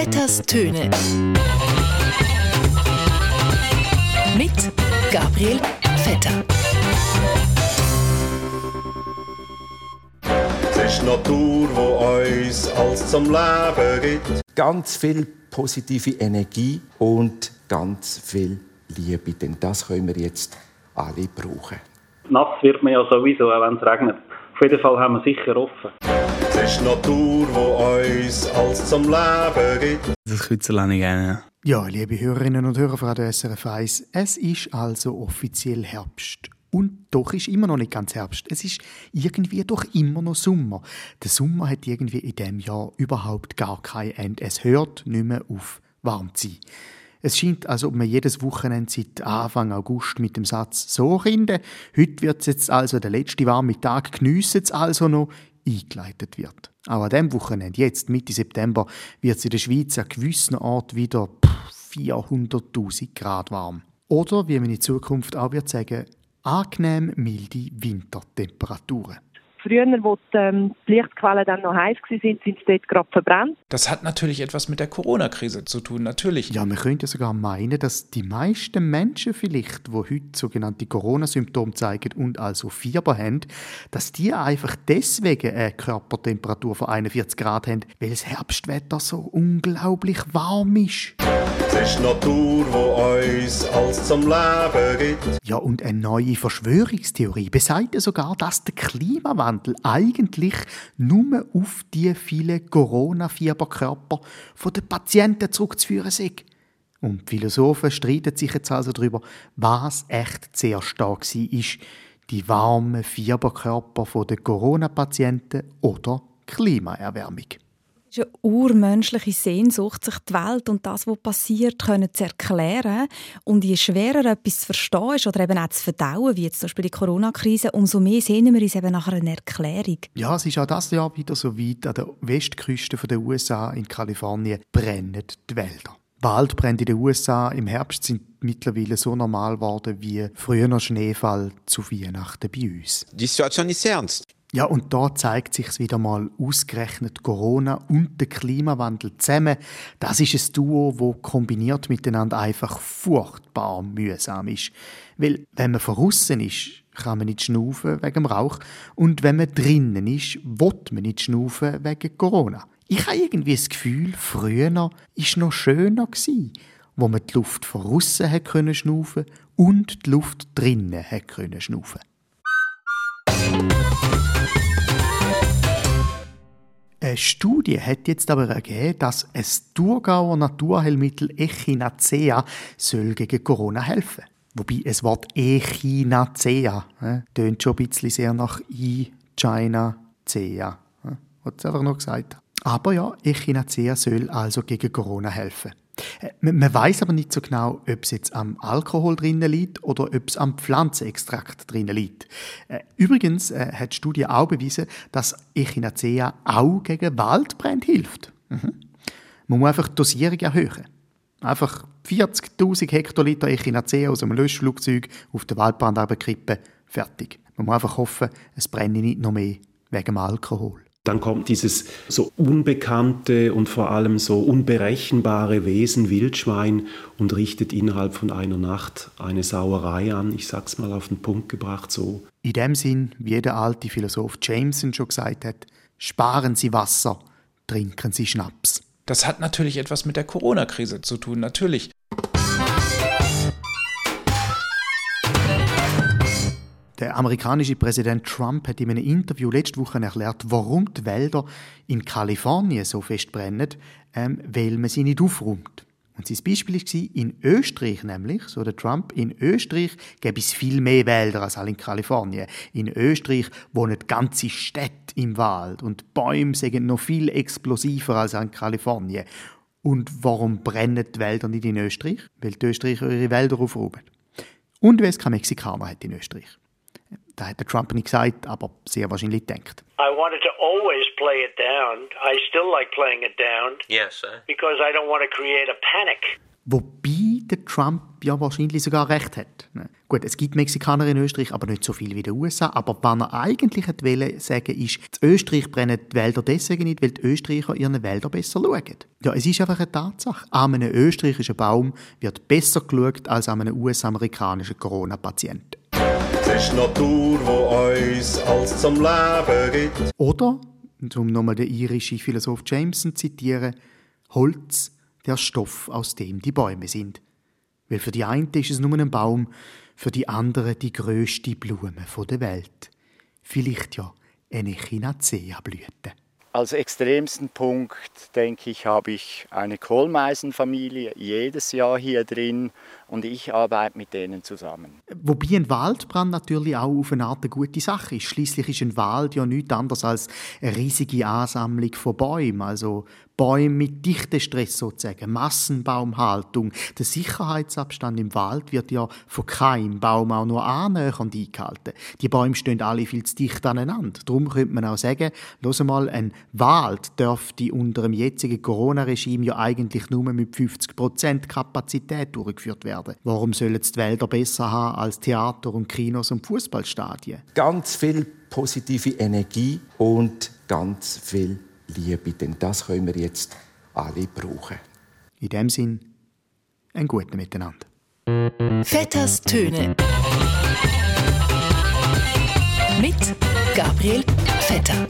Vetters Töne. Mit Gabriel Vetter. Es ist die Natur, die uns alles zum Leben gibt. Ganz viel positive Energie und ganz viel Liebe, denn das können wir jetzt alle brauchen. Nass wird man ja sowieso, auch wenn es regnet. Auf jeden Fall haben wir sicher offen. Es ist Natur, die uns alles zum Leben gibt. Das Kützerl habe ich gerne. Ja, liebe Hörerinnen und Hörer von der SRF 1, es ist also offiziell Herbst. Und doch ist immer noch nicht ganz Herbst. Es ist irgendwie doch immer noch Sommer. Der Sommer hat irgendwie in dem Jahr überhaupt gar kein Ende. Es hört nicht mehr auf, warm zu sein. Es scheint, als ob man jedes Wochenende seit Anfang August mit dem Satz «So, Kinder, heute wird jetzt also der letzte warme Tag, geniessen es also noch» eingeleitet wird. Auch an diesem Wochenende, jetzt Mitte September, wird es in der Schweiz an gewissen Orten wieder 400'000 Grad warm. Oder, wie man in Zukunft auch wird sagen, angenehm milde Wintertemperaturen. Früher, wo die, ähm, die Lichtquellen dann noch heiß waren, sind sie dort gerade verbrannt. Das hat natürlich etwas mit der Corona-Krise zu tun, natürlich. Ja, man könnte sogar meinen, dass die meisten Menschen vielleicht, die heute sogenannte Corona-Symptome zeigen und also Fieber haben, dass die einfach deswegen eine Körpertemperatur von 41 Grad haben, weil das Herbstwetter so unglaublich warm ist. Ist Natur, die uns alles zum Leben gibt. Ja, und eine neue Verschwörungstheorie besagt sogar, dass der Klimawandel eigentlich nur auf die vielen Corona-Fieberkörper der Patienten zurückzuführen ist. Und Philosophen streiten sich jetzt also darüber, was echt sehr stark war, ist die warmen Fieberkörper der Corona-Patienten oder Klimaerwärmung. Es ist eine urmenschliche Sehnsucht, sich die Welt und das, was passiert, können zu erklären. Und je schwerer etwas zu verstehen ist oder eben auch zu verdauen, wie jetzt zum Beispiel die Corona-Krise, umso mehr sehnen wir uns eben nach einer Erklärung. Ja, es ist auch das Jahr wieder so weit an der Westküste der USA in Kalifornien brennen die Wälder. Waldbrände in den USA im Herbst sind mittlerweile so normal geworden wie früher Schneefall zu Weihnachten bei uns. Die Situation ist ernst. Ja, und da zeigt sich wieder mal ausgerechnet Corona und der Klimawandel zusammen. Das ist ein Duo, wo kombiniert miteinander einfach furchtbar mühsam ist. Weil, wenn man verrussen ist, kann man nicht schnaufen wegen dem Rauch. Und wenn man drinnen ist, will man nicht schnaufen wegen Corona. Ich habe irgendwie das Gefühl, früher war es noch schöner, gewesen, wo man die Luft von können schnaufen und die Luft drinnen schnaufen. Eine Studie hat jetzt aber ergeben, dass ein Thurgauer Naturheilmittel Echinacea soll gegen Corona helfen. Wobei das Wort Echinacea äh, tönt schon ein bisschen sehr nach I, China, Cea. Hat es einfach noch gesagt. Aber ja, Echinacea soll also gegen Corona helfen. Man weiß aber nicht so genau, ob es jetzt am Alkohol drinnen liegt oder ob es am Pflanzenextrakt drinnen liegt. Äh, Übrigens äh, hat die Studie auch bewiesen, dass Echinacea auch gegen Waldbrände hilft. Mhm. Man muss einfach die Dosierung erhöhen. Einfach 40.000 Hektoliter Echinacea aus einem Löschflugzeug auf den Waldbrand kippen, fertig. Man muss einfach hoffen, es brenne nicht noch mehr wegen dem Alkohol. Dann kommt dieses so unbekannte und vor allem so unberechenbare Wesen Wildschwein und richtet innerhalb von einer Nacht eine Sauerei an. Ich sag's mal auf den Punkt gebracht so. In dem Sinn, wie der alte Philosoph Jameson schon gesagt hat, sparen Sie Wasser, trinken Sie Schnaps. Das hat natürlich etwas mit der Corona-Krise zu tun, natürlich. Amerikanische Präsident Trump hat in einem Interview letzte Woche erklärt, warum die Wälder in Kalifornien so fest brennen, ähm, weil man sie nicht aufräumt. Und sein Beispiel war, in Österreich nämlich, so der Trump, in Österreich gäbe es viel mehr Wälder als in Kalifornien. In Österreich wohnen ganze Städte im Wald und Bäume sind noch viel explosiver als in Kalifornien. Und warum brennen die Wälder nicht in Österreich? Weil die Österreicher ihre Wälder aufräumen. Und weil es keine Mexikaner hat in Österreich. Da hat der Trump nicht gesagt, aber sehr wahrscheinlich denkt. I wanted to always play it down. I still like playing it down Yes, sir. because I don't want to create a panic. Wobei der Trump ja wahrscheinlich sogar recht hat. Ne? Gut, es gibt Mexikaner in Österreich, aber nicht so viel wie in den USA. Aber was er eigentlich wollte sagen, ist, in Österreich brennen die Wälder deswegen nicht, weil die Österreicher ihren Wälder besser schauen. Ja, es ist einfach eine Tatsache. An einem österreichischen Baum wird besser geschaut als an einem US-amerikanischen Corona-Patienten. Ist die Natur, die uns alles zum Leben gibt. Oder, um nochmal den irischen Philosoph Jameson zu zitieren, Holz, der Stoff, aus dem die Bäume sind. Weil für die einen ist es nur ein Baum, für die anderen die größte Blume der Welt. Vielleicht ja eine Echinacea-Blüte. Als extremsten Punkt, denke ich, habe ich eine Kohlmeisenfamilie jedes Jahr hier drin und ich arbeite mit denen zusammen. Wobei ein Waldbrand natürlich auch auf eine Art eine gute Sache ist. Schließlich ist ein Wald ja nichts anderes als eine riesige Ansammlung von Bäumen, also Bäume mit Dichtestress sozusagen, Massenbaumhaltung. Der Sicherheitsabstand im Wald wird ja von keinem Baum auch nur annähernd eingehalten. Die Bäume stehen alle viel zu dicht aneinander. Darum könnte man auch sagen, los mal, ein Wald dürfte unter dem jetzigen Corona-Regime ja eigentlich nur mit 50% Kapazität durchgeführt werden. Warum sollen die Wälder besser haben als Theater und Kinos und Fußballstadien? Ganz viel positive Energie und ganz viel Liebe, denn das können wir jetzt alle brauchen. In dem Sinn, ein guten Miteinander. Vetters Töne. Mit Gabriel Vetter.